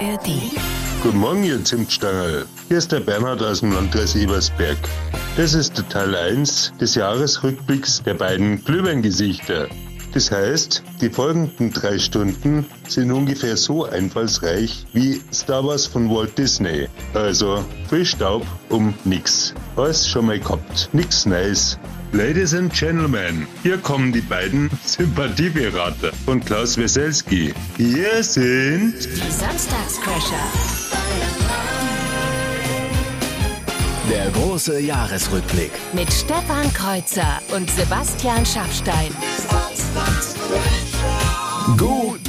ARD. Guten Morgen, ihr Zimtstangerl. Hier ist der Bernhard aus dem Landkreis Ebersberg. Das ist der Teil 1 des Jahresrückblicks der beiden Glühweingesichter. Das heißt, die folgenden drei Stunden sind ungefähr so einfallsreich wie Star Wars von Walt Disney. Also viel Staub um nix. Alles schon mal gehabt. Nix nice. Ladies and Gentlemen, hier kommen die beiden Sympathieberater von Klaus Weselski. Hier sind Die Samstagscrasher. Der große Jahresrückblick. Mit Stefan Kreuzer und Sebastian Schaffstein. Guten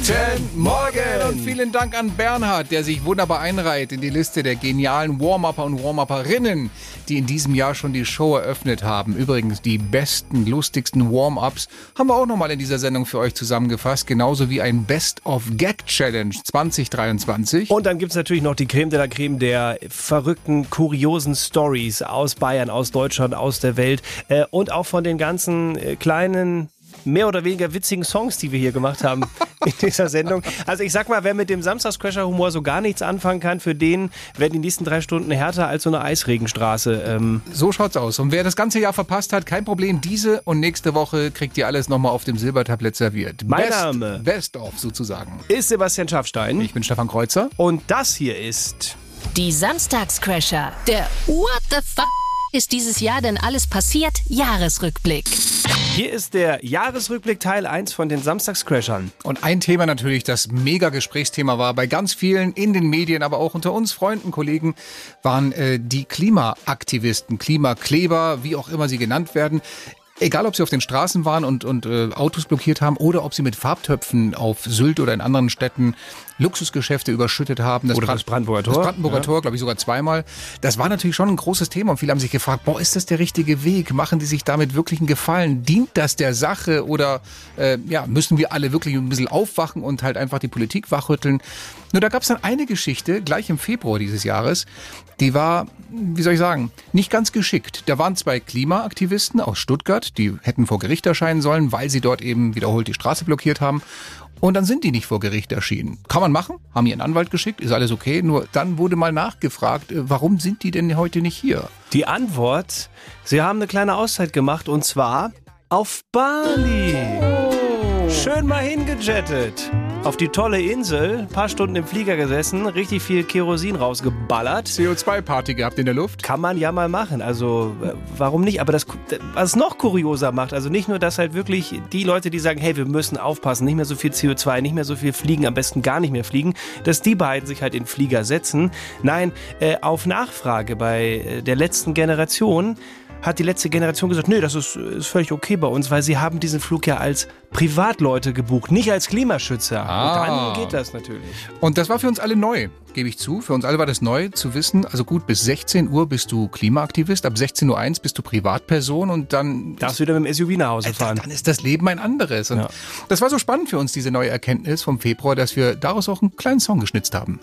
Morgen! Und vielen Dank an Bernhard, der sich wunderbar einreiht in die Liste der genialen Warm-Upper und Warm-Upperinnen, die in diesem Jahr schon die Show eröffnet haben. Übrigens, die besten, lustigsten Warm-Ups haben wir auch nochmal in dieser Sendung für euch zusammengefasst. Genauso wie ein Best-of-Gag-Challenge 2023. Und dann gibt's natürlich noch die Creme de la Creme der verrückten, kuriosen Stories aus Bayern, aus Deutschland, aus der Welt äh, und auch von den ganzen äh, kleinen mehr oder weniger witzigen Songs, die wir hier gemacht haben in dieser Sendung. Also ich sag mal, wer mit dem Samstagscrasher-Humor so gar nichts anfangen kann, für den werden die nächsten drei Stunden härter als so eine Eisregenstraße. Ähm, So schaut's aus. Und wer das ganze Jahr verpasst hat, kein Problem. Diese und nächste Woche kriegt ihr alles nochmal auf dem Silbertablett serviert. Mein Best, Name. Best of sozusagen. ist Sebastian Schaffstein. Ich bin Stefan Kreuzer. Und das hier ist... Die Samstagscrasher. Der What the fuck ist dieses Jahr denn alles passiert? Jahresrückblick. Hier ist der Jahresrückblick Teil 1 von den Samstagscrashern. Und ein Thema natürlich, das mega Gesprächsthema war bei ganz vielen in den Medien, aber auch unter uns Freunden, Kollegen, waren äh, die Klimaaktivisten, Klimakleber, wie auch immer sie genannt werden. Egal, ob sie auf den Straßen waren und, und äh, Autos blockiert haben oder ob sie mit Farbtöpfen auf Sylt oder in anderen Städten Luxusgeschäfte überschüttet haben. Oder Bran- das Brandenburger Das Tor. Brandenburger Ja. Tor, glaube ich, sogar zweimal. Das war natürlich schon ein großes Thema und viele haben sich gefragt, boah, ist das der richtige Weg? Machen die sich damit wirklich einen Gefallen? Dient das der Sache oder äh, ja, müssen wir alle wirklich ein bisschen aufwachen und halt einfach die Politik wachrütteln? Nur da gab es dann eine Geschichte, gleich im Februar dieses Jahres, die war, wie soll ich sagen, nicht ganz geschickt. Da waren zwei Klimaaktivisten aus Stuttgart, die hätten vor Gericht erscheinen sollen, weil sie dort eben wiederholt die Straße blockiert haben. Und dann sind die nicht vor Gericht erschienen. Kann man machen, haben ihren Anwalt geschickt, ist alles okay. Nur dann wurde mal nachgefragt, äh, warum sind die denn heute nicht hier? Die Antwort, sie haben eine kleine Auszeit gemacht und zwar auf Bali. Schön mal hingejettet. Auf die tolle Insel, paar Stunden im Flieger gesessen, richtig viel Kerosin rausgeballert. CO2-Party gehabt in der Luft? Kann man ja mal machen, also äh, warum nicht? Aber das, was es noch kurioser macht, also nicht nur, dass halt wirklich die Leute, die sagen, hey, wir müssen aufpassen, nicht mehr so viel CO2, nicht mehr so viel fliegen, am besten gar nicht mehr fliegen, dass die beiden sich halt in Flieger setzen. Nein, äh, auf Nachfrage bei äh, der letzten Generation hat die letzte Generation gesagt, nee, das ist, ist völlig okay bei uns, weil sie haben diesen Flug ja als Privatleute gebucht, nicht als Klimaschützer. Ah. Und dann geht das natürlich. Und das war für uns alle neu, gebe ich zu. Für uns alle war das neu zu wissen, also gut, bis 16 Uhr bist du Klimaaktivist, ab 16.01 Uhr bist du Privatperson und dann Darfst wieder mit dem SUV nach Hause fahren. Dann ist das Leben ein anderes. Und Ja. das war so spannend für uns, diese neue Erkenntnis vom Februar, dass wir daraus auch einen kleinen Song geschnitzt haben.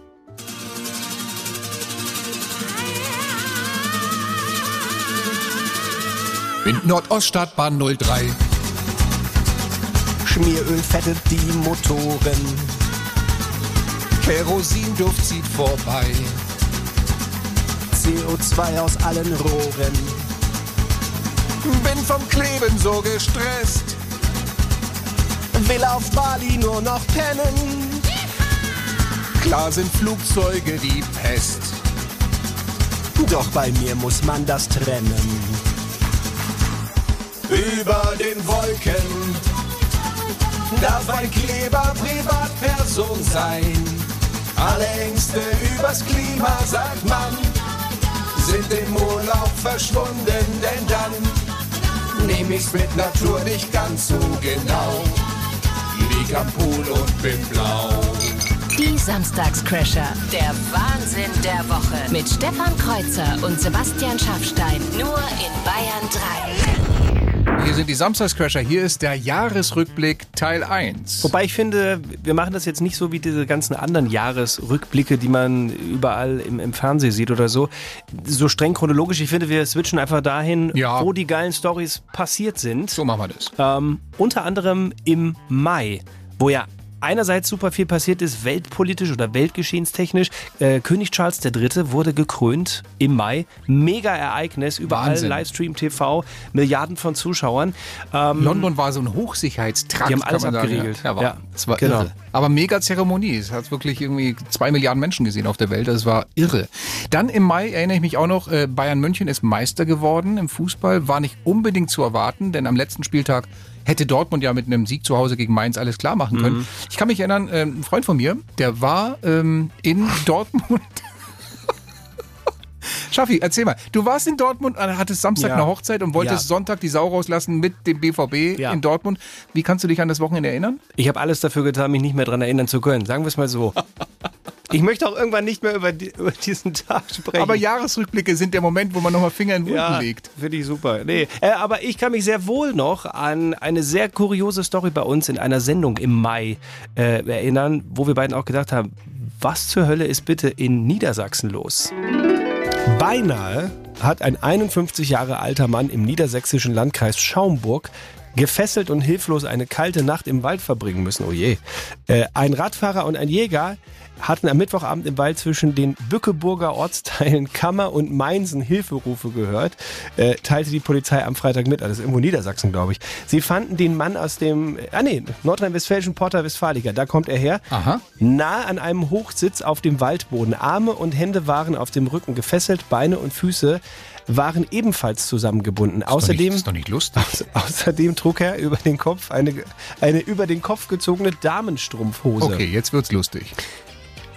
Wind Nordoststadtbahn 03. Schmieröl fettet die Motoren. Kerosinduft zieht vorbei. CO2 aus allen Rohren. Bin vom Kleben so gestresst. Will auf Bali nur noch pennen. Klar sind Flugzeuge die Pest. Doch bei mir muss man das trennen. Über den Wolken darf ein Kleber Privatperson sein. Alle Ängste übers Klima, sagt man, sind im Urlaub verschwunden, denn dann nehm ich's mit Natur nicht ganz so genau. Lieg am Pool und bin blau. Die Samstagscrasher. Der Wahnsinn der Woche. Mit Stefan Kreuzer und Sebastian Schaffstein. Nur in Bayern 3. Hier sind die Samstagscrasher. Hier ist der Jahresrückblick Teil 1. Wobei ich finde, wir machen das jetzt nicht so wie diese ganzen anderen Jahresrückblicke, die man überall im, im Fernsehen sieht oder so. So streng chronologisch. Ich finde, wir switchen einfach dahin, Ja. wo die geilen Stories passiert sind. So machen wir das. Ähm, unter anderem im Mai, wo ja einerseits super viel passiert ist, weltpolitisch oder weltgeschehenstechnisch. Äh, König Charles III. wurde gekrönt im Mai. Mega Ereignis, überall Wahnsinn. Livestream TV, Milliarden von Zuschauern. Ähm, London war so ein Hochsicherheitstrakt. Die haben alles man sagen. Ja, Ja, es war genau. irre. Aber mega Zeremonie. Es hat wirklich irgendwie zwei Milliarden Menschen gesehen auf der Welt. Das war irre. Dann im Mai erinnere ich mich auch noch, äh, Bayern München ist Meister geworden im Fußball. War nicht unbedingt zu erwarten, denn am letzten Spieltag hätte Dortmund ja mit einem Sieg zu Hause gegen Mainz alles klar machen können. Ich kann mich erinnern, äh, ein Freund von mir, der war ähm, in Dortmund. Schaffi, erzähl mal. Du warst in Dortmund, äh, hattest Samstag Ja. eine Hochzeit und wolltest Ja. Sonntag die Sau rauslassen mit dem BVB Ja. in Dortmund. Wie kannst du dich an das Wochenende erinnern? Ich habe alles dafür getan, mich nicht mehr daran erinnern zu können. Sagen wir es mal so. Ich möchte auch irgendwann nicht mehr über, die, über diesen Tag sprechen. Aber Jahresrückblicke sind der Moment, wo man nochmal Finger in den Wunden ja, legt. finde ich super. Nee, äh, aber ich kann mich sehr wohl noch an eine sehr kuriose Story bei uns in einer Sendung im Mai äh, erinnern, wo wir beiden auch gedacht haben, was zur Hölle ist bitte in Niedersachsen los? Beinahe hat ein 51 Jahre alter Mann im niedersächsischen Landkreis Schaumburg gefesselt und hilflos eine kalte Nacht im Wald verbringen müssen. Oh je. Äh, ein Radfahrer und ein Jäger hatten am Mittwochabend im Wald zwischen den Bückeburger Ortsteilen Kammer und Mainzen Hilferufe gehört, äh, teilte die Polizei am Freitag mit. Also das ist irgendwo Niedersachsen, glaube ich. Sie fanden den Mann aus dem, ah nee, nordrhein-westfälischen Porta Westfalica, da kommt er her. Aha. Nahe an einem Hochsitz auf dem Waldboden. Arme und Hände waren auf dem Rücken gefesselt, Beine und Füße waren ebenfalls zusammengebunden. Außerdem, das ist doch nicht lustig. außerdem trug er über den Kopf eine, eine über den Kopf gezogene Damenstrumpfhose. Okay, jetzt wird's lustig.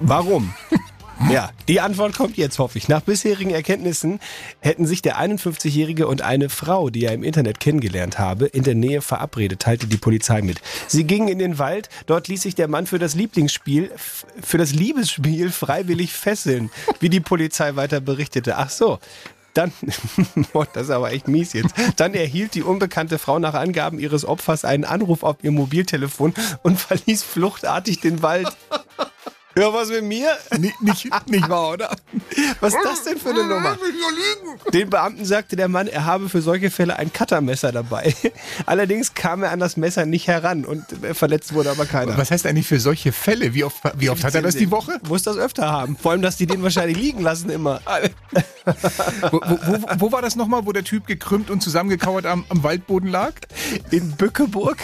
Warum? Ja, die Antwort kommt jetzt, hoffe ich. Nach bisherigen Erkenntnissen hätten sich der 51-Jährige und eine Frau, die er im Internet kennengelernt habe, in der Nähe verabredet, teilte die Polizei mit. Sie gingen in den Wald, dort ließ sich der Mann für das Lieblingsspiel, für das Liebesspiel freiwillig fesseln, wie die Polizei weiter berichtete. Ach so. Dann, das ist aber echt mies jetzt. Dann erhielt die unbekannte Frau nach Angaben ihres Opfers einen Anruf auf ihr Mobiltelefon und verließ fluchtartig den Wald. Ja, was mit mir? nicht, nicht, nicht wahr, oder? Was ist das denn für eine Nummer? Den Beamten sagte der Mann, er habe für solche Fälle ein Cuttermesser dabei. Allerdings kam er an das Messer nicht heran und äh, verletzt wurde aber keiner. Was heißt eigentlich für solche Fälle? Wie oft, wie oft hat er das die Woche? Muss das öfter haben. Vor allem, dass die den wahrscheinlich liegen lassen immer. Wo, wo, wo, wo war das nochmal, wo der Typ gekrümmt und zusammengekauert am, am Waldboden lag? In Bückeburg?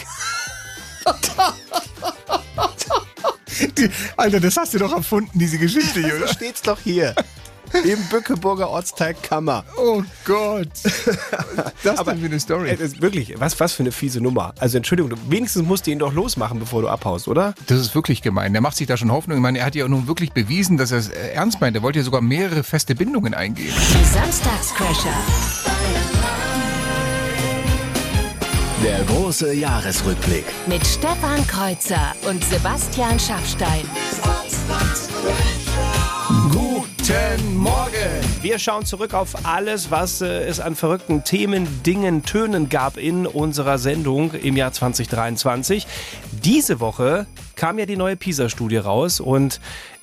Die, Alter, das hast du doch erfunden, diese Geschichte, So Junge. steht's doch hier. Im Bückeburger Ortsteil Kammer. Oh Gott. Das Aber- denn für eine Story? Ist wirklich, was, was für eine fiese Nummer. Also Entschuldigung, du, wenigstens musst du ihn doch losmachen, bevor du abhaust, oder? Das ist wirklich gemein. Der macht sich da schon Hoffnung. Ich meine, er hat ja nun wirklich bewiesen, dass er es äh, ernst meint. Er wollte ja sogar mehrere feste Bindungen eingehen. Die Samstagscrasher. Der große Jahresrückblick. Mit Stefan Kreuzer und Sebastian Schaffstein. Guten Morgen! Wir schauen zurück auf alles, was äh, es an verrückten Themen, Dingen, Tönen gab in unserer Sendung im Jahr 2023. Diese Woche kam ja die neue PISA-Studie raus und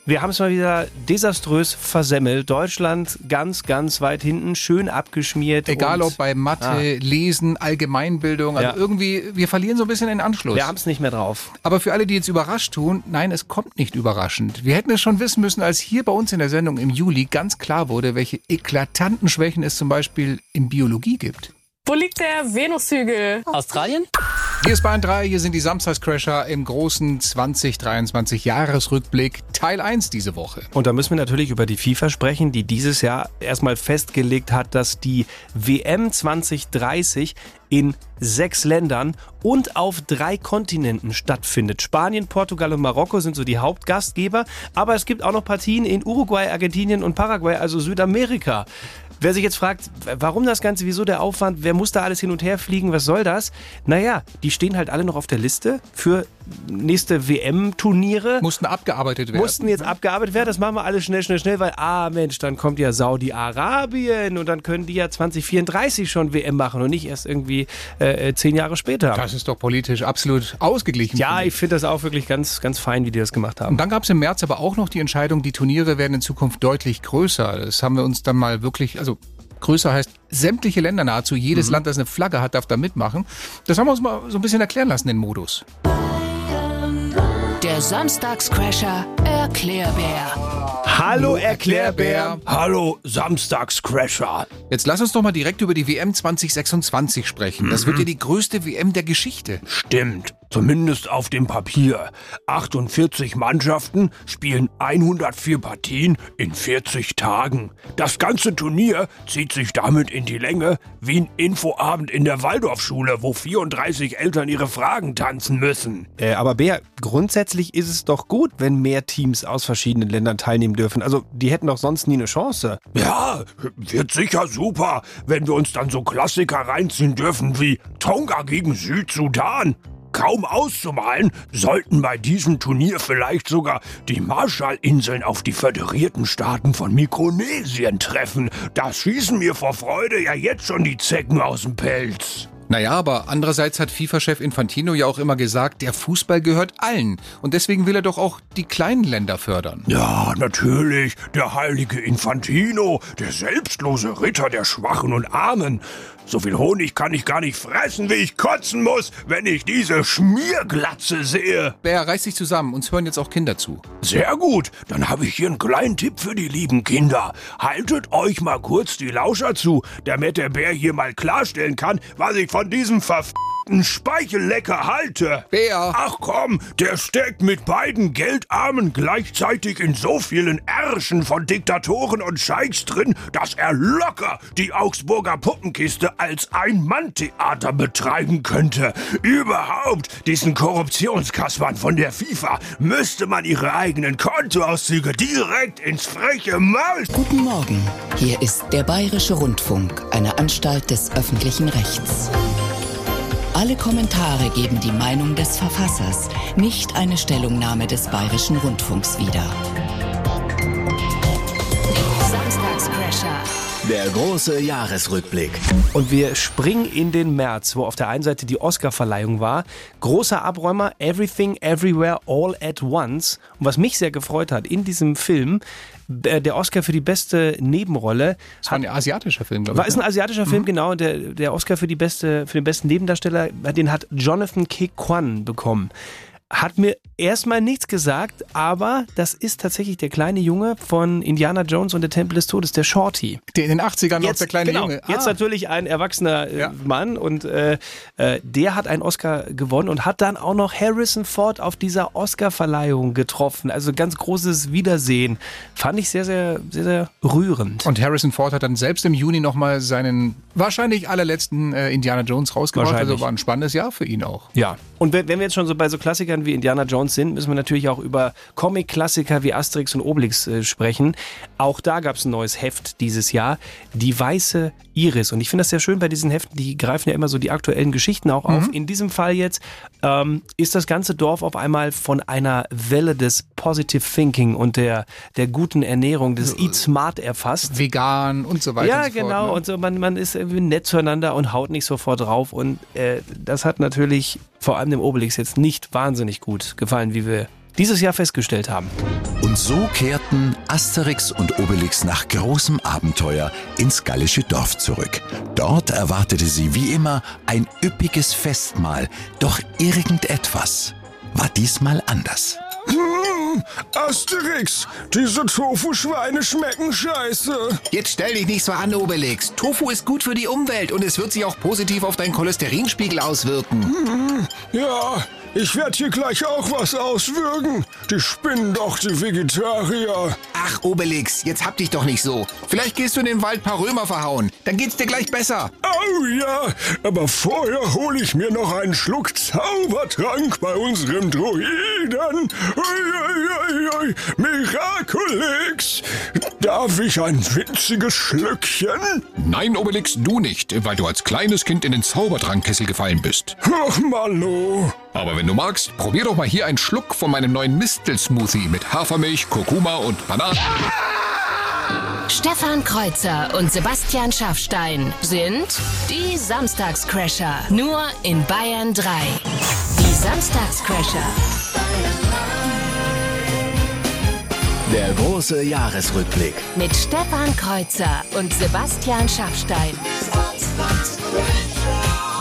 wir haben es mal wieder desaströs versemmelt. Deutschland ganz, ganz weit hinten, schön abgeschmiert. Egal und ob bei Mathe, Lesen, Allgemeinbildung. Also Ja. irgendwie, wir verlieren so ein bisschen den Anschluss. wir haben es nicht mehr drauf. Aber für alle, die jetzt überrascht tun, nein, es kommt nicht überraschend. Wir hätten es schon wissen müssen, als hier bei uns in der Sendung im Juli ganz klar wurde, welche eklatanten Schwächen es zum Beispiel in Biologie gibt. Wo liegt der Venushügel? Australien? Hier ist Bahn 3, hier sind die Samstagscrasher im großen 2023 Jahresrückblick Teil 1 diese Woche. Und da müssen wir natürlich über die FIFA sprechen, die dieses Jahr erstmal festgelegt hat, dass die WM 2030 in sechs Ländern und auf drei Kontinenten stattfindet. Spanien, Portugal und Marokko sind so die Hauptgastgeber, aber es gibt auch noch Partien in Uruguay, Argentinien und Paraguay, also Südamerika. Wer sich jetzt fragt, warum das Ganze, wieso der Aufwand, wer muss da alles hin und her fliegen, was soll das? Naja, die stehen halt alle noch auf der Liste für nächste WM-Turniere Mussten abgearbeitet werden. mussten jetzt abgearbeitet werden. Das machen wir alles schnell, schnell, schnell, weil, ah Mensch, dann kommt ja Saudi-Arabien und dann können die ja 2034 schon WM machen und nicht erst irgendwie äh, äh, zehn Jahre später. Das ist doch politisch absolut ausgeglichen. ja, ich finde das auch wirklich ganz, ganz fein, wie die das gemacht haben. Und dann gab es im März aber auch noch die Entscheidung, die Turniere werden in Zukunft deutlich größer. Das haben wir uns dann mal wirklich, also größer heißt sämtliche Länder nahezu, jedes Land, das eine Flagge hat, darf da mitmachen. Das haben wir uns mal so ein bisschen erklären lassen, den Modus. Der Der Samstagscrasher Erklärbär. Hallo Erklärbär. Hallo, Samstagscrasher. Jetzt lass uns doch mal direkt über die WM 2026 sprechen. Das wird ja die größte WM der Geschichte. Stimmt, zumindest auf dem Papier. 48 Mannschaften spielen 104 Partien in 40 Tagen. Das ganze Turnier zieht sich damit in die Länge wie ein Infoabend in der Waldorfschule, wo 34 Eltern ihre Fragen tanzen müssen. Äh, aber Bär, grundsätzlich ist es doch gut, wenn mehr Teams aus verschiedenen Ländern teilnehmen dürfen. Also die hätten doch sonst nie eine Chance. Ja, wird sicher super, wenn wir uns dann so Klassiker reinziehen dürfen wie Tonga gegen Südsudan. Kaum auszumalen, sollten bei diesem Turnier vielleicht sogar die Marshallinseln auf die föderierten Staaten von Mikronesien treffen. Da schießen mir vor Freude ja jetzt schon die Zecken aus dem Pelz. Naja, aber andererseits hat FIFA-Chef Infantino ja auch immer gesagt, der Fußball gehört allen. Und deswegen will er doch auch die kleinen Länder fördern. Ja, natürlich, der heilige Infantino, der selbstlose Ritter der Schwachen und Armen. So viel Honig kann ich gar nicht fressen, wie ich kotzen muss, wenn ich diese Schmierglatze sehe. Bär, reiß dich zusammen, uns hören jetzt auch Kinder zu. Sehr gut, dann habe ich hier einen kleinen Tipp für die lieben Kinder. Haltet euch mal kurz die Lauscher zu, damit der Bär hier mal klarstellen kann, was ich von diesem verf***ten Speichellecker halte. Bär. Ach komm, der steckt mit beiden Geldarmen gleichzeitig in so vielen Ärschen von Diktatoren und Scheichs drin, dass er locker die Augsburger Puppenkiste als Ein-Mann-Theater betreiben könnte. Überhaupt, diesen Korruptionskaspern von der FIFA müsste man ihre eigenen Kontoauszüge direkt ins freche Maul Guten Morgen. Hier ist der Bayerische Rundfunk, eine Anstalt des öffentlichen Rechts. Alle Kommentare geben die Meinung des Verfassers, nicht eine Stellungnahme des Bayerischen Rundfunks wieder. Samstagscrasher. Der große Jahresrückblick. Und wir springen in den März, wo auf der einen Seite die Oscarverleihung war. Großer Abräumer, Everything, Everywhere, All at Once. Und was mich sehr gefreut hat, in diesem Film, der Oscar für die beste Nebenrolle. Das war ein asiatischer Film, glaube ich. War, ist ein ne? asiatischer Film, genau. Der, der Oscar für, die beste, für den besten Nebendarsteller, den hat Jonathan Ke Kwan bekommen. Hat mir erstmal nichts gesagt, aber das ist tatsächlich der kleine Junge von Indiana Jones und der Tempel des Todes, der Shorty. Der in den 80ern noch der kleine genau, Junge. Jetzt Ah. natürlich ein erwachsener äh, Ja. Mann und äh, äh, der hat einen Oscar gewonnen und hat dann auch noch Harrison Ford auf dieser Oscarverleihung getroffen. Also ganz großes Wiedersehen. Fand ich sehr, sehr, sehr, sehr rührend. Und Harrison Ford hat dann selbst im Juni nochmal seinen wahrscheinlich allerletzten äh, Indiana Jones rausgebracht. Also war ein spannendes Jahr für ihn auch. Ja. Und wenn, wenn wir jetzt schon so bei so Klassikern wie Indiana Jones sind, müssen wir natürlich auch über Comic-Klassiker wie Asterix und Obelix äh, sprechen. Auch da gab es ein neues Heft dieses Jahr, Die Weiße Iris. Und ich finde das sehr schön bei diesen Heften, die greifen ja immer so die aktuellen Geschichten auch auf. In diesem Fall jetzt ähm, ist das ganze Dorf auf einmal von einer Welle des Positive Thinking und der, der guten Ernährung, des Eat Smart erfasst. Vegan und so weiter. Ja, und so genau. Fort, ne? Und so, man, man ist irgendwie nett zueinander und haut nicht sofort drauf. Und äh, das hat natürlich vor allem dem Obelix jetzt nicht wahnsinnig gut gefallen, wie wir dieses Jahr festgestellt haben. Und so kehrten Asterix und Obelix nach großem Abenteuer ins gallische Dorf zurück. Dort erwartete sie wie immer ein üppiges Festmahl, doch irgendetwas war diesmal anders. Asterix, diese Tofu-Schweine schmecken scheiße. Jetzt stell dich nicht so an, Obelix. Tofu ist gut für die Umwelt und es wird sich auch positiv auf deinen Cholesterinspiegel auswirken. Ja, ich werde hier gleich auch was auswürgen. Die spinnen doch, die Vegetarier. Ach, Obelix, jetzt hab dich doch nicht so. Vielleicht gehst du in den Wald paar Römer verhauen. Dann geht's dir gleich besser. Oh ja, aber vorher hole ich mir noch einen Schluck Zaubertrank bei unserem Druiden. Ui, ui, ui, ui. Miraculix. Darf ich ein winziges Schlückchen? Nein, Obelix, du nicht, weil du als kleines Kind in den Zaubertrankkessel gefallen bist. Ach, Mano. Aber wenn du magst, probier doch mal hier einen Schluck von meinem neuen Mistel-Smoothie mit Hafermilch, Kurkuma und Bananen. Stefan Kreuzer und Sebastian Schaffstein sind die Samstagscrasher. Nur in Bayern 3. Die Samstagscrasher. Der große Jahresrückblick. Mit Stefan Kreuzer und Sebastian Schaffstein.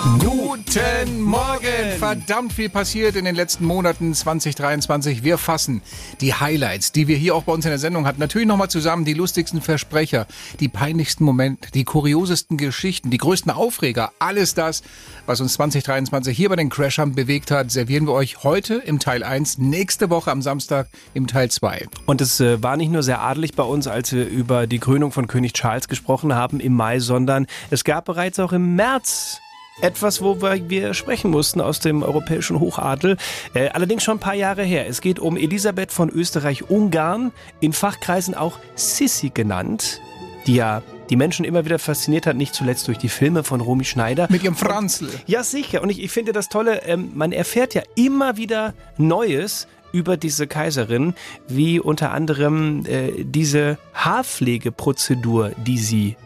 Guten Morgen! Verdammt viel passiert in den letzten Monaten 2023. Wir fassen die Highlights, die wir hier auch bei uns in der Sendung hatten, natürlich nochmal zusammen. Die lustigsten Versprecher, die peinlichsten Momente, die kuriosesten Geschichten, die größten Aufreger. Alles das, was uns 2023 hier bei den Crashern bewegt hat, servieren wir euch heute im Teil 1, nächste Woche am Samstag im Teil 2. Und es äh, war nicht nur sehr adelig bei uns, als wir über die Krönung von König Charles gesprochen haben im Mai, sondern es gab bereits auch im März etwas, wo wir sprechen mussten aus dem europäischen Hochadel. Äh, allerdings schon ein paar Jahre her. Es geht um Elisabeth von Österreich-Ungarn, in Fachkreisen auch Sissi genannt, die ja die Menschen immer wieder fasziniert hat, nicht zuletzt durch die Filme von Romy Schneider. Mit ihrem Franzl. Ja, sicher. Und ich, ich finde das Tolle, ähm, man erfährt ja immer wieder Neues über diese Kaiserin, wie unter anderem äh, diese Haarpflegeprozedur, die sie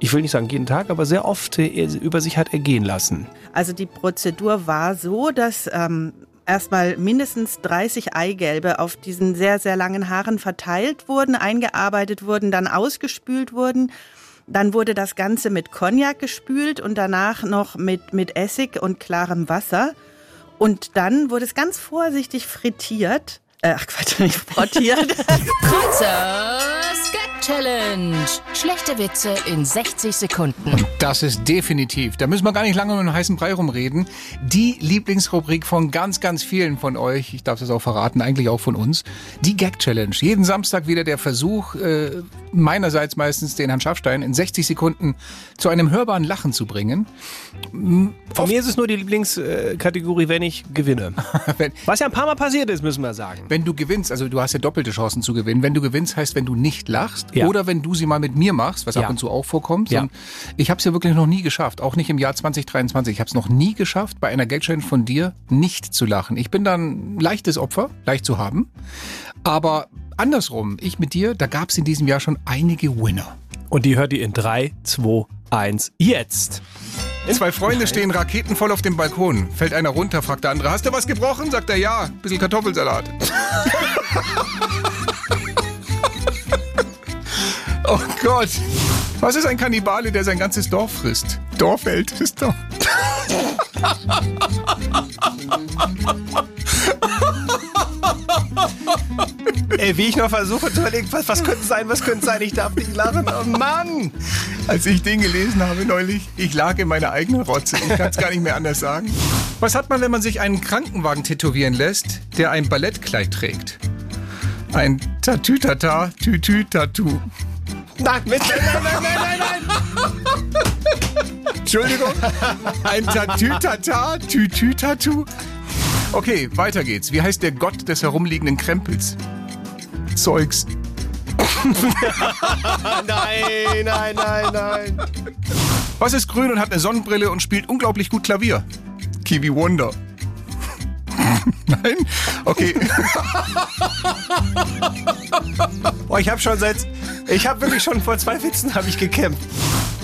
ich will nicht sagen jeden Tag, aber sehr oft äh, über sich hat ergehen lassen. Also die Prozedur war so, dass ähm, erstmal mindestens 30 Eigelbe auf diesen sehr, sehr langen Haaren verteilt wurden, eingearbeitet wurden, dann ausgespült wurden. Dann wurde das Ganze mit Cognac gespült und danach noch mit, mit Essig und klarem Wasser. Und dann wurde es ganz vorsichtig frittiert. Äh, ach Quatsch, nicht frittiert. Challenge. Schlechte Witze in 60 Sekunden. Und das ist definitiv, da müssen wir gar nicht lange um den heißen Brei rumreden, die Lieblingsrubrik von ganz, ganz vielen von euch, ich darf das auch verraten, eigentlich auch von uns, die Gag Challenge. Jeden Samstag wieder der Versuch, äh, meinerseits meistens den Herrn Schaffstein in 60 Sekunden zu einem hörbaren Lachen zu bringen. Von mir ist es nur die Lieblingskategorie, wenn ich gewinne. wenn, Was ja ein paar Mal passiert ist, müssen wir sagen. wenn du gewinnst, also du hast ja doppelte Chancen zu gewinnen. Wenn du gewinnst, heißt, wenn du nicht lachst Ja. Oder wenn du sie mal mit mir machst, was Ja. ab und zu auch vorkommt. Ja. Ich habe es ja wirklich noch nie geschafft, auch nicht im Jahr 2023. Ich habe es noch nie geschafft, bei einer Geldchallenge von dir nicht zu lachen. Ich bin dann ein leichtes Opfer, leicht zu haben. Aber andersrum, ich mit dir, da gab es in diesem Jahr schon einige Winner. Und die hört ihr in 3, 2, 1, jetzt. Zwei Freunde stehen raketenvoll auf dem Balkon. Fällt einer runter, fragt der andere, hast du was gebrochen? Sagt er, ja, bisschen Kartoffelsalat. oh Gott. Was ist ein Kannibale, der sein ganzes Dorf frisst? Dorfältester. Ey, wie ich noch versuche zu überlegen, was, was könnte sein, was könnte sein, ich darf nicht lachen. Oh Mann! Als ich den gelesen habe neulich, ich lag in meiner eigenen Rotze. Ich kann es gar nicht mehr anders sagen. Was hat man, wenn man sich einen Krankenwagen tätowieren lässt, der ein Ballettkleid trägt? Ein Tatütata, Tütü-Tattoo. Nein, mit, nein, nein, nein, nein, nein! Entschuldigung. Ein Tatütata, Tütü-Tattoo. Okay, weiter geht's. Wie heißt der Gott des herumliegenden Krempels? Zeugs. Nein, nein, nein, nein. Was ist grün und hat eine Sonnenbrille und spielt unglaublich gut Klavier? Kiwi Wonder. Nein? Okay. Boah, ich habe schon seit, ich habe wirklich schon vor zwei Witzen habe ich gekämpft.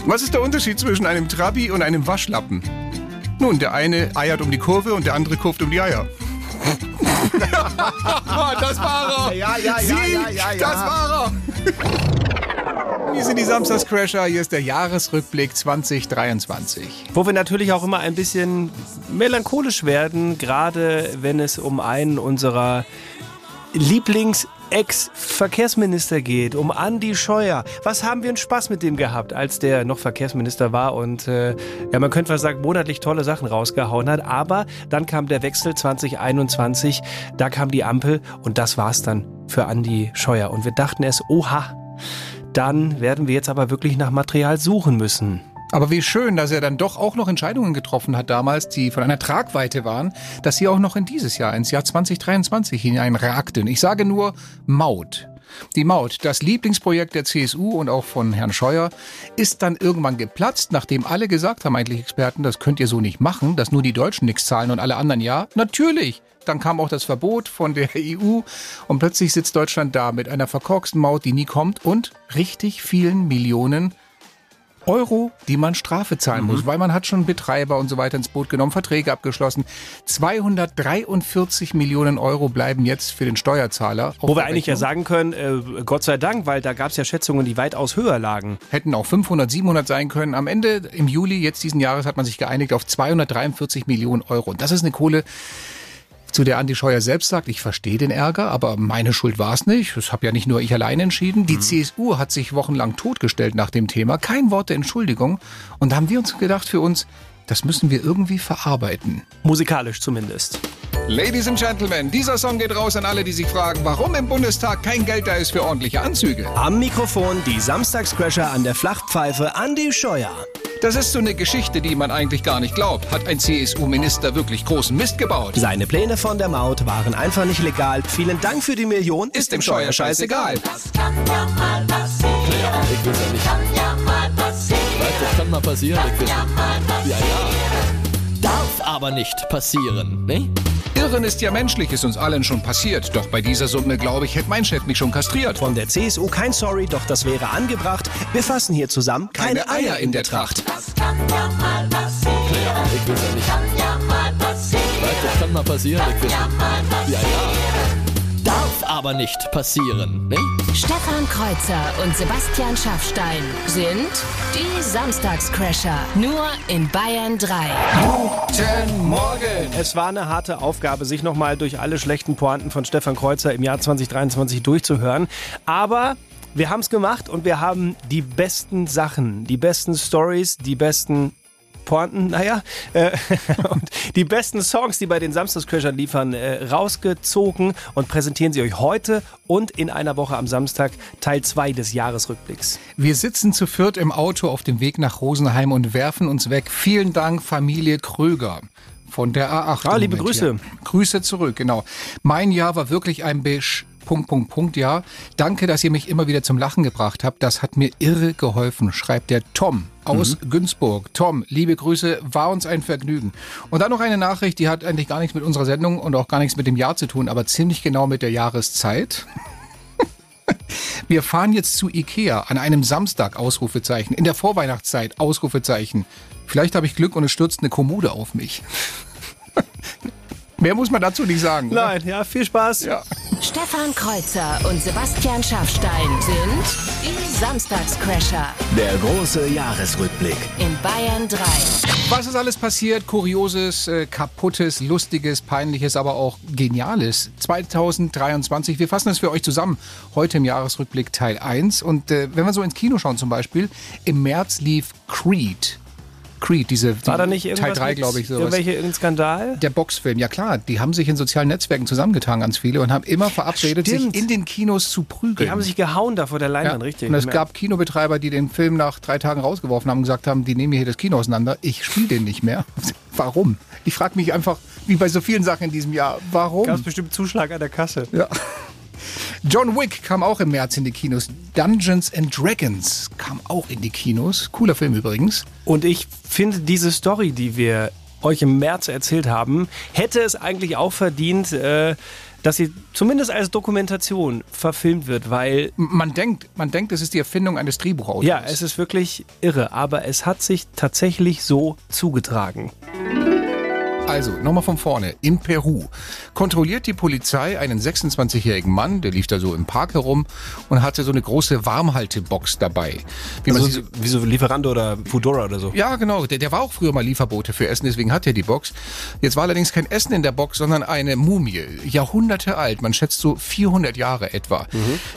Was ist der Unterschied zwischen einem Trabi und einem Waschlappen? Nun, der eine eiert um die Kurve und der andere kurft um die Eier. das war er! Ja, ja, ja, Sie, ja, ja, ja. Das war er! Hier sind die Samstagscrasher, hier ist der Jahresrückblick 2023. Wo wir natürlich auch immer ein bisschen melancholisch werden, gerade wenn es um einen unserer Lieblings- Ex-Verkehrsminister geht, um Andi Scheuer. Was haben wir einen Spaß mit dem gehabt, als der noch Verkehrsminister war und äh, ja, man könnte fast sagen, monatlich tolle Sachen rausgehauen hat. Aber dann kam der Wechsel 2021, da kam die Ampel und das war's dann für Andi Scheuer. Und wir dachten erst, oha, dann werden wir jetzt aber wirklich nach Material suchen müssen. Aber wie schön, dass er dann doch auch noch Entscheidungen getroffen hat damals, die von einer Tragweite waren, dass sie auch noch in dieses Jahr, ins Jahr 2023 hineinragten. Ich sage nur Maut. Die Maut, das Lieblingsprojekt der CSU und auch von Herrn Scheuer, ist dann irgendwann geplatzt, nachdem alle gesagt haben, eigentlich Experten, das könnt ihr so nicht machen, dass nur die Deutschen nichts zahlen und alle anderen ja. Natürlich. Dann kam auch das Verbot von der EU und plötzlich sitzt Deutschland da mit einer verkorksten Maut, die nie kommt und richtig vielen Millionen Euro, die man Strafe zahlen muss, weil man hat schon Betreiber und so weiter ins Boot genommen, Verträge abgeschlossen. 243 Millionen Euro bleiben jetzt für den Steuerzahler. Wo wir eigentlich ja sagen können, äh, Gott sei Dank, weil da gab es ja Schätzungen, die weitaus höher lagen. Hätten auch 500, 700 sein können. Am Ende, im Juli jetzt diesen Jahres, hat man sich geeinigt auf 243 Millionen Euro. Und das ist eine Kohle, zu der Andi Scheuer selbst sagt, ich verstehe den Ärger, aber meine Schuld war es nicht. Das habe ja nicht nur ich allein entschieden. Die CSU hat sich wochenlang totgestellt nach dem Thema. Kein Wort der Entschuldigung. Und da haben wir uns gedacht für uns, das müssen wir irgendwie verarbeiten. Musikalisch zumindest. Ladies and Gentlemen, dieser Song geht raus an alle, die sich fragen, warum im Bundestag kein Geld da ist für ordentliche Anzüge. Am Mikrofon die Samstagscrasher an der Flachpfeife Andi Scheuer. Das ist so eine Geschichte, die man eigentlich gar nicht glaubt. Hat ein CSU-Minister wirklich großen Mist gebaut? Seine Pläne von der Maut waren einfach nicht legal. Vielen Dank für die Million. Ist dem Scheuer scheißegal. Ich weiß ja nicht. Kann ja mal passieren. Das kann mal passieren. Ja, ja. Darf aber nicht passieren, ne? Irren ist ja menschlich, ist uns allen schon passiert. Doch bei dieser Summe, glaube ich, hätte mein Chef mich schon kastriert. Von der CSU kein Sorry, doch das wäre angebracht. Wir fassen hier zusammen keine, Eier in der Tracht. Ich weiß ja nicht. Kann ja mal passieren. Weißt, das kann mal passieren. Ich weiß nicht. Ja, ja. Aber nicht passieren, ne? Stefan Kreuzer und Sebastian Schaffstein sind die Samstagscrasher. Nur in Bayern 3. Guten Morgen! Es war eine harte Aufgabe, sich nochmal durch alle schlechten Pointen von Stefan Kreuzer im Jahr 2023 durchzuhören. Aber wir haben es gemacht und wir haben die besten Sachen, die besten Stories, die besten Pointen, naja, äh, und die besten Songs, die bei den Samstagscrashern liefern, äh, rausgezogen und präsentieren sie euch heute und in einer Woche am Samstag Teil 2 des Jahresrückblicks. Wir sitzen zu viert im Auto auf dem Weg nach Rosenheim und werfen uns weg. Vielen Dank, Familie Kröger. Von der A8. Ah, liebe Grüße. hier. Grüße zurück, genau. Mein Jahr war wirklich ein Bisch. Punkt, Punkt, Punkt, ja. Danke, dass ihr mich immer wieder zum Lachen gebracht habt. Das hat mir irre geholfen, schreibt der Tom aus Günzburg. Tom, liebe Grüße, war uns ein Vergnügen. Und dann noch eine Nachricht, die hat eigentlich gar nichts mit unserer Sendung und auch gar nichts mit dem Jahr zu tun, aber ziemlich genau mit der Jahreszeit. Wir fahren jetzt zu Ikea an einem Samstag, Ausrufezeichen. In der Vorweihnachtszeit, Ausrufezeichen. Vielleicht habe ich Glück und es stürzt eine Kommode auf mich. Mehr muss man dazu nicht sagen. oder? Nein, ja, viel Spaß. Ja. Stefan Kreuzer und Sebastian Schaffstein sind die Samstagscrasher. Der große Jahresrückblick. In Bayern 3. Was ist alles passiert? Kurioses, äh, kaputtes, lustiges, peinliches, aber auch geniales. 2023. Wir fassen es für euch zusammen. Heute im Jahresrückblick Teil 1. Und äh, wenn wir so ins Kino schauen zum Beispiel, im März lief Creed. Creed, diese die, War da nicht Teil 3, mit glaube ich, sowas. Irgendwelche, irgendein Skandal? Der Boxfilm, ja klar, die haben sich in sozialen Netzwerken zusammengetan, ganz viele, und haben immer verabredet, sich in den Kinos zu prügeln. Die haben sich gehauen da vor der Leinwand, richtig. Und es gab Kinobetreiber, die den Film nach drei Tagen rausgeworfen haben und gesagt haben, die nehmen hier das Kino auseinander. Ich spiele den nicht mehr. Warum? Ich frage mich einfach, wie bei so vielen Sachen in diesem Jahr, warum? Gab es bestimmt Zuschlag an der Kasse. Ja. John Wick kam auch im März in die Kinos. Dungeons and Dragons kam auch in die Kinos. Cooler Film übrigens. Und ich finde diese Story, die wir euch im März erzählt haben, hätte es eigentlich auch verdient, äh, dass sie zumindest als Dokumentation verfilmt wird, weil Man denkt, man denkt, es ist die Erfindung eines Drehbuchautors. ja, es ist wirklich irre, aber es hat sich tatsächlich so zugetragen. Also, nochmal von vorne. In Peru kontrolliert die Polizei einen 26-jährigen Mann, der lief da so im Park herum und hatte so eine große Warmhaltebox dabei. Wie man Also, sie- wie so Lieferando oder Foodora oder so. ja, genau. Der, der war auch früher mal Lieferbote für Essen, deswegen hat er die Box. Jetzt war allerdings kein Essen in der Box, sondern eine Mumie. Jahrhunderte alt. Man schätzt so 400 Jahre etwa.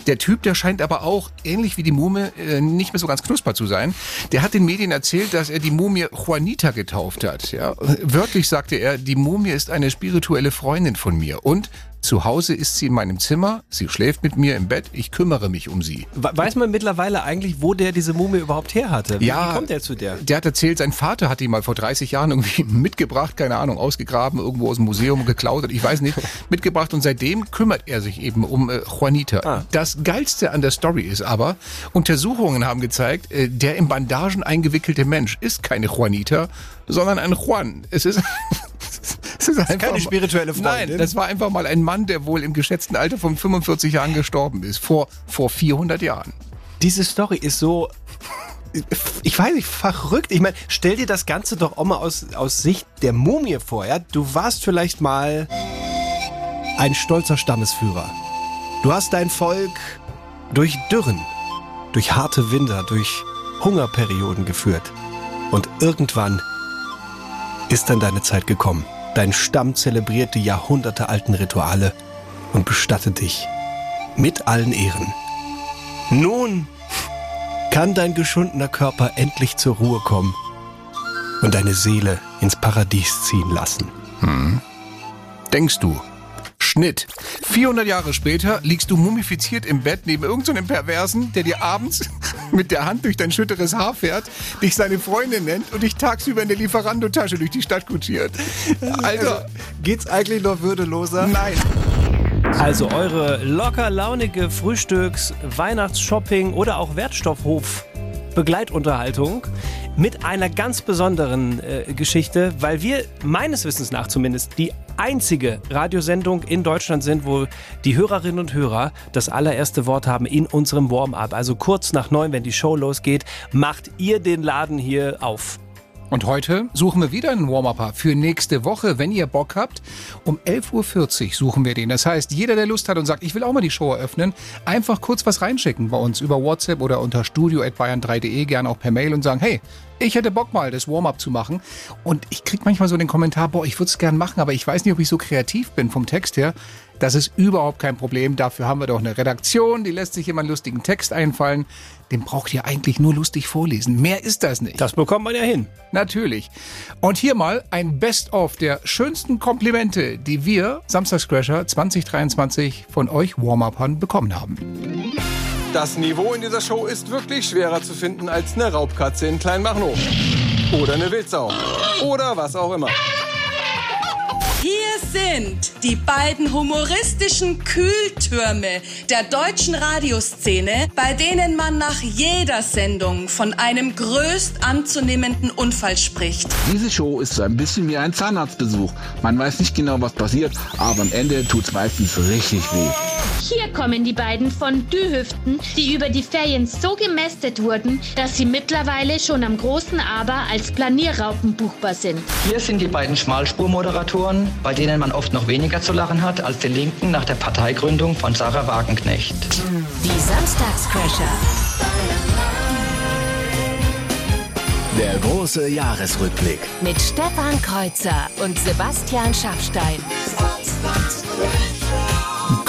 Der Typ, der scheint aber auch, ähnlich wie die Mumie, äh, nicht mehr so ganz knusper zu sein. Der hat den Medien erzählt, dass er die Mumie Juanita getauft hat. Ja? Wörtlich sagte er, die Mumie ist eine spirituelle Freundin von mir. Und zu Hause ist sie in meinem Zimmer, sie schläft mit mir im Bett, ich kümmere mich um sie. We- Weiß man mittlerweile eigentlich, wo der diese Mumie überhaupt her hatte? Wie, Ja. kommt der zu der? Der hat erzählt, sein Vater hat die mal vor 30 Jahren irgendwie mitgebracht, keine Ahnung, ausgegraben, irgendwo aus dem Museum geklaut, ich weiß nicht, mitgebracht und seitdem kümmert er sich eben um äh, Juanita. Ah. Das Geilste an der Story ist aber, Untersuchungen haben gezeigt, äh, der in Bandagen eingewickelte Mensch ist keine Juanita, sondern ein Juan. Es ist... Es ist einfach keine mal- spirituelle Freundin. Nein, das war einfach mal ein Mann, der wohl im geschätzten Alter von 45 Jahren gestorben ist, vor, vor 400 Jahren. Diese Story ist so ich weiß nicht, verrückt. Ich meine, stell dir das Ganze doch auch mal aus, aus Sicht der Mumie vor. Ja? Du warst vielleicht mal ein stolzer Stammesführer. Du hast dein Volk durch Dürren, durch harte Winter, durch Hungerperioden geführt. Und irgendwann ist dann deine Zeit gekommen. Dein Stamm zelebriert die jahrhundertealten Rituale und bestattet dich mit allen Ehren. Nun kann dein geschundener Körper endlich zur Ruhe kommen und deine Seele ins Paradies ziehen lassen. Hm. Denkst du? Schnitt. 400 Jahre später liegst du mumifiziert im Bett neben irgendeinem so Perversen, der dir abends mit der Hand durch dein schütteres Haar fährt, dich seine Freundin nennt und dich tagsüber in der Lieferando-Tasche durch die Stadt kutschiert. Alter, also, geht's eigentlich noch würdeloser? Nein. Also eure locker launige Frühstücks-, Weihnachtsshopping oder auch Wertstoffhof Begleitunterhaltung mit einer ganz besonderen äh, Geschichte, weil wir meines Wissens nach zumindest die einzige Radiosendung in Deutschland sind, wo die Hörerinnen und Hörer das allererste Wort haben in unserem Warm-up. Also kurz nach neun, wenn die Show losgeht, macht ihr den Laden hier auf. Und heute suchen wir wieder einen Warm-Upper für nächste Woche, wenn ihr Bock habt. Um 11.40 Uhr suchen wir den. Das heißt, jeder, der Lust hat und sagt, ich will auch mal die Show eröffnen, einfach kurz was reinschicken bei uns über WhatsApp oder unter studio.bayern3.de, gerne auch per Mail und sagen, hey, ich hätte Bock mal, das Warm-up zu machen. Und ich kriege manchmal so den Kommentar, boah, ich würde es gern machen, aber ich weiß nicht, ob ich so kreativ bin vom Text her. Das ist überhaupt kein Problem. Dafür haben wir doch eine Redaktion, die lässt sich immer einen lustigen Text einfallen. Den braucht ihr eigentlich nur lustig vorlesen. Mehr ist das nicht. Das bekommt man ja hin. Natürlich. Und hier mal ein Best-of der schönsten Komplimente, die wir, Samstagscrasher 2023, von euch Warm-Upern bekommen haben. Das Niveau in dieser Show ist wirklich schwerer zu finden als eine Raubkatze in Kleinmachnow. Oder eine Wildsau. Oder was auch immer. Hier sind die beiden humoristischen Kühltürme der deutschen Radioszene, bei denen man nach jeder Sendung von einem größt anzunehmenden Unfall spricht. Diese Show ist so ein bisschen wie ein Zahnarztbesuch. Man weiß nicht genau, was passiert, aber am Ende tut's meistens richtig weh. Hier kommen die beiden von Dühüften, die über die Ferien so gemästet wurden, dass sie mittlerweile schon am großen Aber als Planierraupen buchbar sind. Hier sind die beiden Schmalspurmoderatoren, bei denen man oft noch weniger zu lachen hat als die Linken nach der Parteigründung von Sarah Wagenknecht. Die Samstagscrasher. Der große Jahresrückblick. Mit Stefan Kreuzer und Sebastian Schaffstein.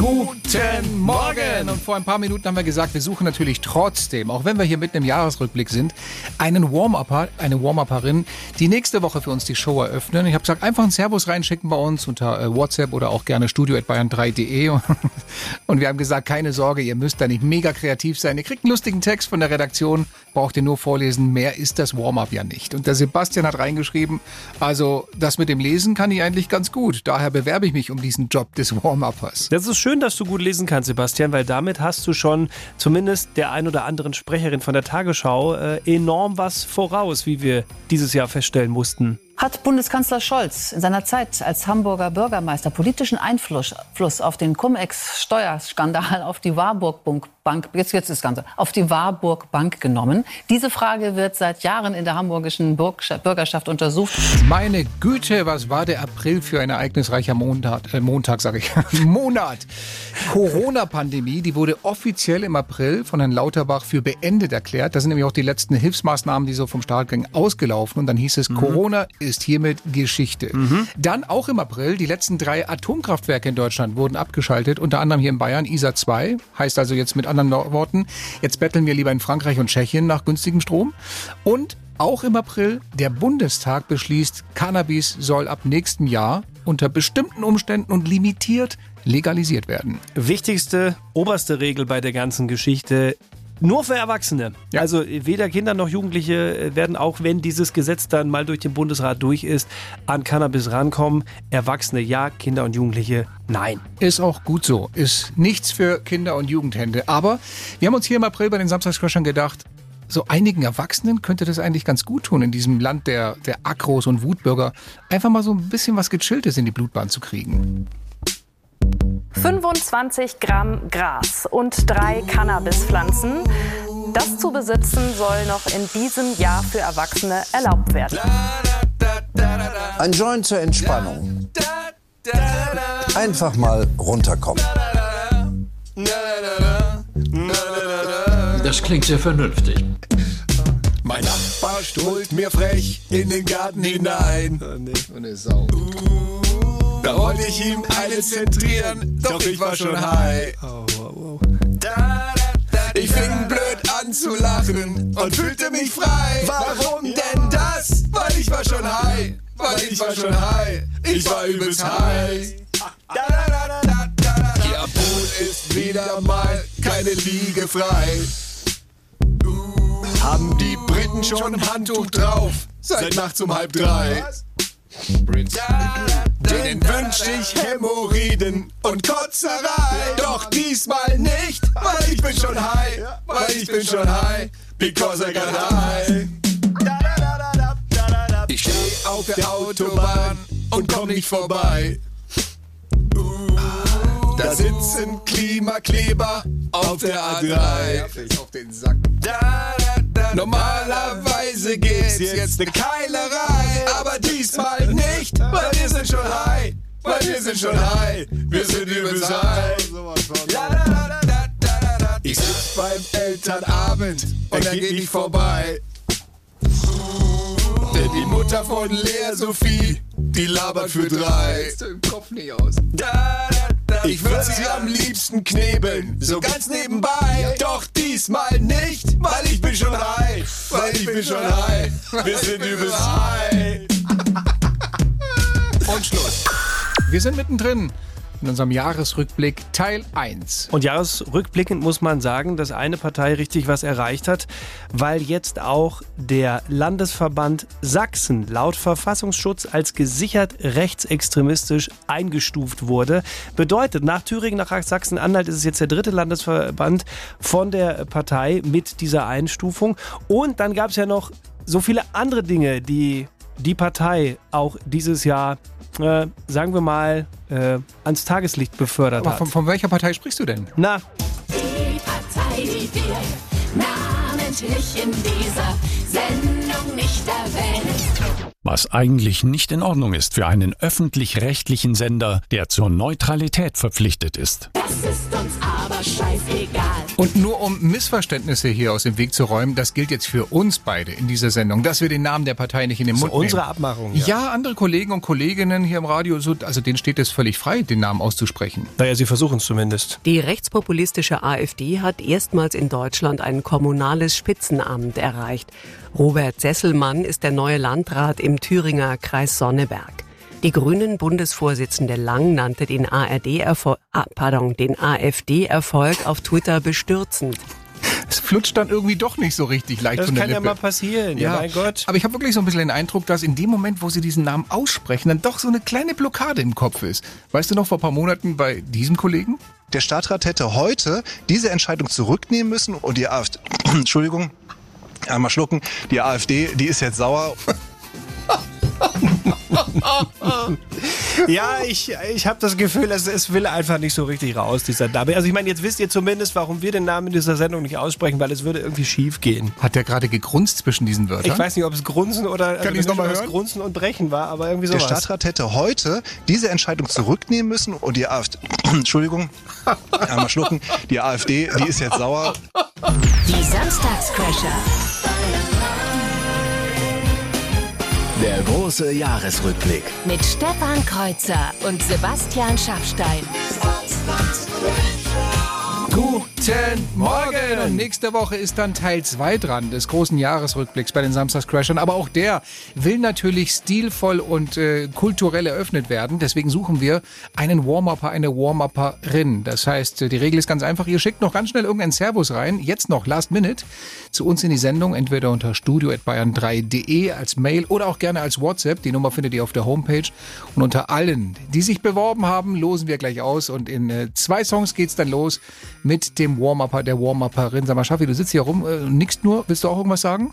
Guten Morgen! Und vor ein paar Minuten haben wir gesagt, wir suchen natürlich trotzdem, auch wenn wir hier mitten im Jahresrückblick sind, einen Warm-Upper, eine Warm-Upperin, die nächste Woche für uns die Show eröffnen. Ich habe gesagt, einfach einen Servus reinschicken bei uns unter äh, WhatsApp oder auch gerne studio.bayern3.de. Und wir haben gesagt, keine Sorge, ihr müsst da nicht mega kreativ sein. Ihr kriegt einen lustigen Text von der Redaktion, braucht ihr nur vorlesen. Mehr ist das Warm-Up ja nicht. Und der Sebastian hat reingeschrieben, also das mit dem Lesen kann ich eigentlich ganz gut. Daher bewerbe ich mich um diesen Job des Warm-Uppers. Das ist schön, dass du gut lesen kannst, Sebastian, weil damit hast du schon zumindest der ein oder anderen Sprecherin von der Tagesschau äh, enorm was voraus, wie wir dieses Jahr feststellen mussten. Hat Bundeskanzler Scholz in seiner Zeit als Hamburger Bürgermeister politischen Einfluss auf den Cum-Ex-Steuerskandal auf die Warburg Bank, jetzt, jetzt das Ganze, auf die Warburg Bank genommen? Diese Frage wird seit Jahren in der hamburgischen Bürgerschaft untersucht. Meine Güte, was war der April für ein ereignisreicher Montag, äh, Montag sage ich, Monat. Corona-Pandemie, die wurde offiziell im April von Herrn Lauterbach für beendet erklärt. Da sind nämlich auch die letzten Hilfsmaßnahmen, die so vom Staat gingen, ausgelaufen. Und dann hieß es, mhm. Corona ist hiermit Geschichte. Mhm. Dann auch im April, die letzten drei Atomkraftwerke in Deutschland wurden abgeschaltet, unter anderem hier in Bayern, ISA 2, heißt also jetzt mit anderen Worten, jetzt betteln wir lieber in Frankreich und Tschechien nach günstigem Strom. Und auch im April, der Bundestag beschließt, Cannabis soll ab nächstem Jahr unter bestimmten Umständen und limitiert legalisiert werden. Wichtigste, oberste Regel bei der ganzen Geschichte, nur für Erwachsene. Ja. Also weder Kinder noch Jugendliche äh, werden, auch wenn dieses Gesetz dann mal durch den Bundesrat durch ist, an Cannabis rankommen. Erwachsene ja, Kinder und Jugendliche nein. Ist auch gut so. Ist nichts für Kinder und Jugendhände. Aber wir haben uns hier im April bei den Samstagscrashern gedacht, so einigen Erwachsenen könnte das eigentlich ganz gut tun, in diesem Land der, der Akros und Wutbürger, einfach mal so ein bisschen was Gechilltes in die Blutbahn zu kriegen. 25 Gramm Gras und drei Cannabispflanzen. Das zu besitzen soll noch in diesem Jahr für Erwachsene erlaubt werden. Ein Joint zur Entspannung. Einfach mal runterkommen. Das klingt sehr vernünftig. Mein Nachbar strollt mir frech in den Garten hinein. Eine Sau. Da wollte ich ihm eine zentrieren, doch ich war schon high. Ich fing blöd an zu lachen und fühlte mich frei. Warum denn das? Weil ich war schon high. Weil ich war schon high. Ich war übelst high. Ihr Pool ist wieder mal keine Liege frei. Haben die Briten schon ein Handtuch drauf? Seit nachts um halb drei. Denen wünsch ich Hämorrhoiden und Kotzerei. Doch diesmal nicht, weil ich bin schon high. Weil ich bin schon high, because I got high. Ich steh auf der Autobahn und komm nicht vorbei. Da sitzen Klimakleber auf der A3. Auf den Sack. Normalerweise gibt's jetzt eine Keilerei, aber diesmal nicht, weil wir sind schon high, weil wir sind schon high, wir sind übelst high. Ich sitz beim Elternabend und dann geh ich vorbei. Denn die Mutter von Lea Sophie, die labert für drei. im Kopf nicht aus. Ich würde sie am liebsten knebeln, so ganz nebenbei. Doch diesmal nicht, weil ich bin schon high. Weil ich bin schon high. Wir sind übelst high. Und Schluss. Wir sind mittendrin in unserem Jahresrückblick Teil 1. Und jahresrückblickend muss man sagen, dass eine Partei richtig was erreicht hat, weil jetzt auch der Landesverband Sachsen laut Verfassungsschutz als gesichert rechtsextremistisch eingestuft wurde. Bedeutet, nach Thüringen, nach Sachsen-Anhalt ist es jetzt der dritte Landesverband von der Partei mit dieser Einstufung. Und dann gab es ja noch so viele andere Dinge, die die Partei auch dieses Jahr, äh, sagen wir mal, äh, ans Tageslicht befördert Aber hat. von, von welcher Partei sprichst du denn? Na, Die Partei, die wir namentlich in dieser Sendung nicht erwähnen. Was eigentlich nicht in Ordnung ist für einen öffentlich-rechtlichen Sender, der zur Neutralität verpflichtet ist. Das ist uns aber scheißegal. Und nur um Missverständnisse hier aus dem Weg zu räumen, das gilt jetzt für uns beide in dieser Sendung, dass wir den Namen der Partei nicht in den so Mund nehmen. unsere Abmachung. Ja. andere Kollegen und Kolleginnen hier im Radio, so, also denen steht es völlig frei, den Namen auszusprechen. Naja, sie versuchen es zumindest. Die rechtspopulistische AfD hat erstmals in Deutschland ein kommunales Spitzenamt erreicht. Robert Sesselmann ist der neue Landrat im Thüringer Kreis Sonneberg. Die Grünen Bundesvorsitzende Lang nannte den ARD-Erfolg, ah, pardon, den AfD-Erfolg auf Twitter bestürzend. Es flutscht dann irgendwie doch nicht so richtig leicht Das von der kann ja Lippe. mal passieren, ja, mein Gott. Aber ich habe wirklich so ein bisschen den Eindruck, dass in dem Moment, wo sie diesen Namen aussprechen, dann doch so eine kleine Blockade im Kopf ist. Weißt du noch vor ein paar Monaten bei diesem Kollegen? Der Stadtrat hätte heute diese Entscheidung zurücknehmen müssen und die AfD, Entschuldigung, einmal schlucken, die AfD, die ist jetzt sauer. Ja, ich, ich habe das Gefühl, es, es will einfach nicht so richtig raus, dieser Name. Also ich meine, jetzt wisst ihr zumindest, warum wir den Namen dieser Sendung nicht aussprechen, weil es würde irgendwie schief gehen. Hat der gerade gegrunzt zwischen diesen Wörtern? Ich weiß nicht, ob es Grunzen oder Kann ich's noch hören? Grunzen und Brechen war, aber irgendwie Der sowas. Stadtrat hätte heute diese Entscheidung zurücknehmen müssen und die AfD, Entschuldigung, einmal schlucken, die AfD, die ist jetzt sauer. Die Samstagscrasher. Der große Jahresrückblick. Mit Stefan Kreuzer und Sebastian Schaffstein. Guten Morgen! Und nächste Woche ist dann Teil 2 dran des großen Jahresrückblicks bei den Samstagscrashern. Aber auch der will natürlich stilvoll und äh, kulturell eröffnet werden. Deswegen suchen wir einen Warm-Upper, eine Warm-Upperin. Das heißt, die Regel ist ganz einfach. Ihr schickt noch ganz schnell irgendeinen Servus rein. Jetzt noch, last minute, zu uns in die Sendung. Entweder unter studio.bayern3.de als Mail oder auch gerne als WhatsApp. Die Nummer findet ihr auf der Homepage. Und unter allen, die sich beworben haben, losen wir gleich aus. Und in äh, zwei Songs geht's dann los mit dem Warm-Upper, der Warm-Upperin. Sag mal, Schaffi, du sitzt hier rum, äh, nickst nur. Willst du auch irgendwas sagen?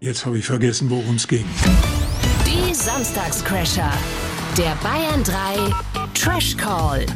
Jetzt habe ich vergessen, worum es ging. Die Samstagscrasher. Der Bayern 3 Trash Call.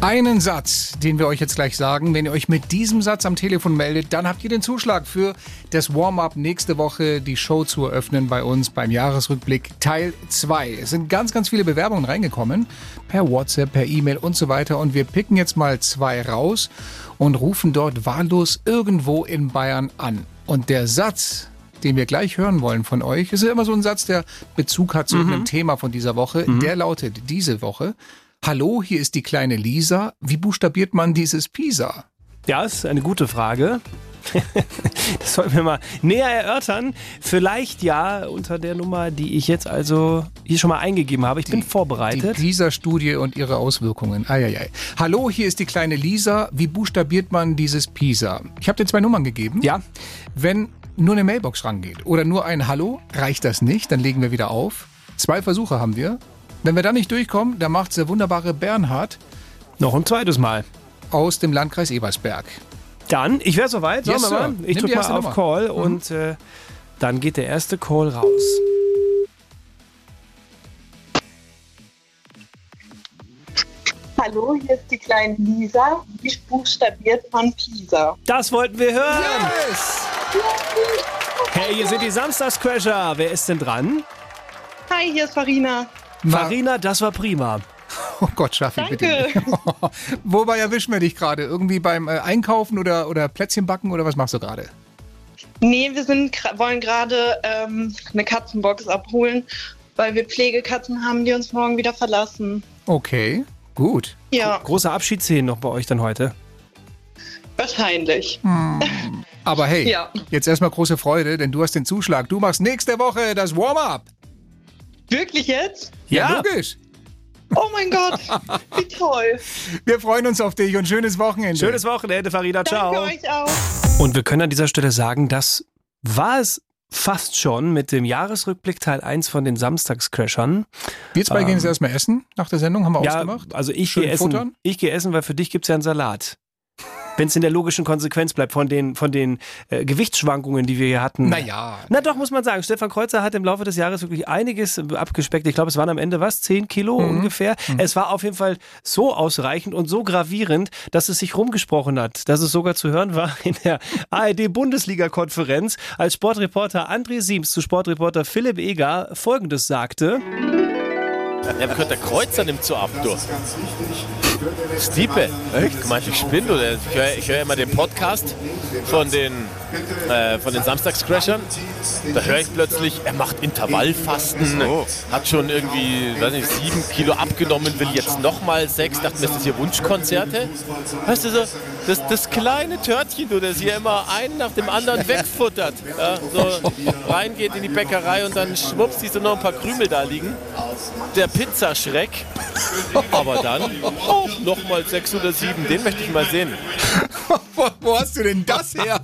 Einen Satz, den wir euch jetzt gleich sagen. Wenn ihr euch mit diesem Satz am Telefon meldet, dann habt ihr den Zuschlag für das Warm-up nächste Woche, die Show zu eröffnen bei uns beim Jahresrückblick Teil 2. Es sind ganz, ganz viele Bewerbungen reingekommen, per WhatsApp, per E-Mail und so weiter. Und wir picken jetzt mal zwei raus und rufen dort wahllos irgendwo in Bayern an. Und der Satz, den wir gleich hören wollen von euch, ist ja immer so ein Satz, der Bezug hat zu Mhm. einem Thema von dieser Woche. Der lautet diese Woche. Hallo, hier ist die kleine Lisa. Wie buchstabiert man dieses Pisa? Ja, ist eine gute Frage. Das sollten wir mal näher erörtern. Vielleicht ja unter der Nummer, die ich jetzt also hier schon mal eingegeben habe. Ich bin Die vorbereitet. PISA-Studie und ihre Auswirkungen. Eieiei. Hallo, hier ist die kleine Lisa. Wie buchstabiert man dieses Pisa? Ich habe dir zwei Nummern gegeben. Ja. Wenn nur eine Mailbox rangeht oder nur ein Hallo, reicht das nicht. Dann legen wir wieder auf. Zwei Versuche haben wir. Wenn wir dann nicht durchkommen, dann macht der wunderbare Bernhard Noch ein zweites Mal. aus dem Landkreis Ebersberg. Dann, ich wäre soweit. Yes, wir mal. Ich drücke mal auf Nummer. Call Mhm. und äh, dann geht der erste Call raus. Hallo, hier ist die kleine Lisa. Wie buchstabiert man Pisa? Das wollten wir hören. Hey, hier sind die Samstagscrasher. Wer ist denn dran? Hi, hier ist Farina. Farina, das war prima. Oh Gott, Schaffi, bitte. Danke. Wobei erwischen wir dich gerade? Irgendwie beim äh, Einkaufen oder, oder Plätzchen backen oder was machst du gerade? Nee, wir sind, wollen gerade ähm, eine Katzenbox abholen, weil wir Pflegekatzen haben, die uns morgen wieder verlassen. Okay, gut. Ja, Große Abschiedsszenen noch bei euch dann heute. wahrscheinlich. Aber hey, Ja. jetzt erstmal große Freude, denn du hast den Zuschlag. Du machst nächste Woche das Warm-up. Wirklich jetzt? Ja, Ja. logisch. Oh mein Gott, wie toll. Wir freuen uns auf dich und schönes Wochenende. Schönes Wochenende, Farina. Ciao. Danke euch auch. Und wir können an dieser Stelle sagen, das war es fast schon mit dem Jahresrückblick Teil 1 von den Samstagscrashern. Wir zwei gehen jetzt erstmal essen nach der Sendung, haben wir Ja, ausgemacht. also ich gehe essen, ich gehe essen, weil für dich gibt es ja einen Salat. Wenn es in der logischen Konsequenz bleibt von den, von den äh, Gewichtsschwankungen, die wir hier hatten. Naja. Na doch, muss man sagen. Stefan Kreuzer hat im Laufe des Jahres wirklich einiges abgespeckt. Ich glaube, es waren am Ende was? 10 Kilo Mhm. ungefähr. Es war auf jeden Fall so ausreichend und so gravierend, dass es sich rumgesprochen hat. Dass es sogar zu hören war in der ARD-Bundesliga-Konferenz, als Sportreporter André Siems zu Sportreporter Philipp Eger Folgendes sagte. Ja, der Kreuzer nimmt so ab, du. Stiepe. Echt? Gemeint, ich spinne, oder? Ich höre ich hör immer den Podcast von den, äh, von den Samstagscrashern. Da höre ich plötzlich, er macht Intervallfasten, hat schon irgendwie, weiß nicht, sieben Kilo abgenommen, will jetzt nochmal sechs. Dachte mir, ist das hier Wunschkonzerte? Weißt du so, das, das kleine Törtchen, du, das hier immer einen nach dem anderen wegfuttert. Ja, so reingeht in die Bäckerei und dann schwupps, siehst du noch ein paar Krümel da liegen. Der Pizzaschreck. Aber dann oh, nochmal sechs oder sieben, den möchte ich mal sehen. wo, wo hast du denn das her?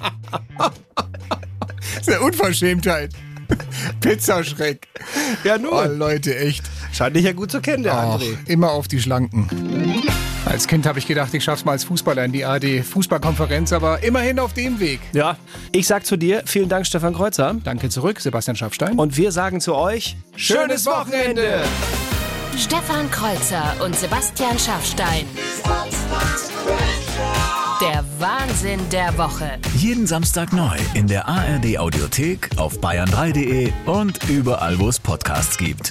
das ist eine Unverschämtheit. Pizzaschreck. Ja, nur. Oh, Leute, echt. Scheint dich ja gut zu kennen, der Ach, André. immer auf die Schlanken. Als Kind habe ich gedacht, ich schaff's mal als Fußballer in die AD Fußballkonferenz, aber immerhin auf dem Weg. Ja, ich sag zu dir, vielen Dank, Stefan Kreuzer. Danke zurück, Sebastian Schaffstein. Und wir sagen zu euch, Schönes Wochenende! Stefan Kreuzer und Sebastian Schaffstein. Der Wahnsinn der Woche. Jeden Samstag neu in der ARD Audiothek, auf bayern3.de und überall, wo es Podcasts gibt.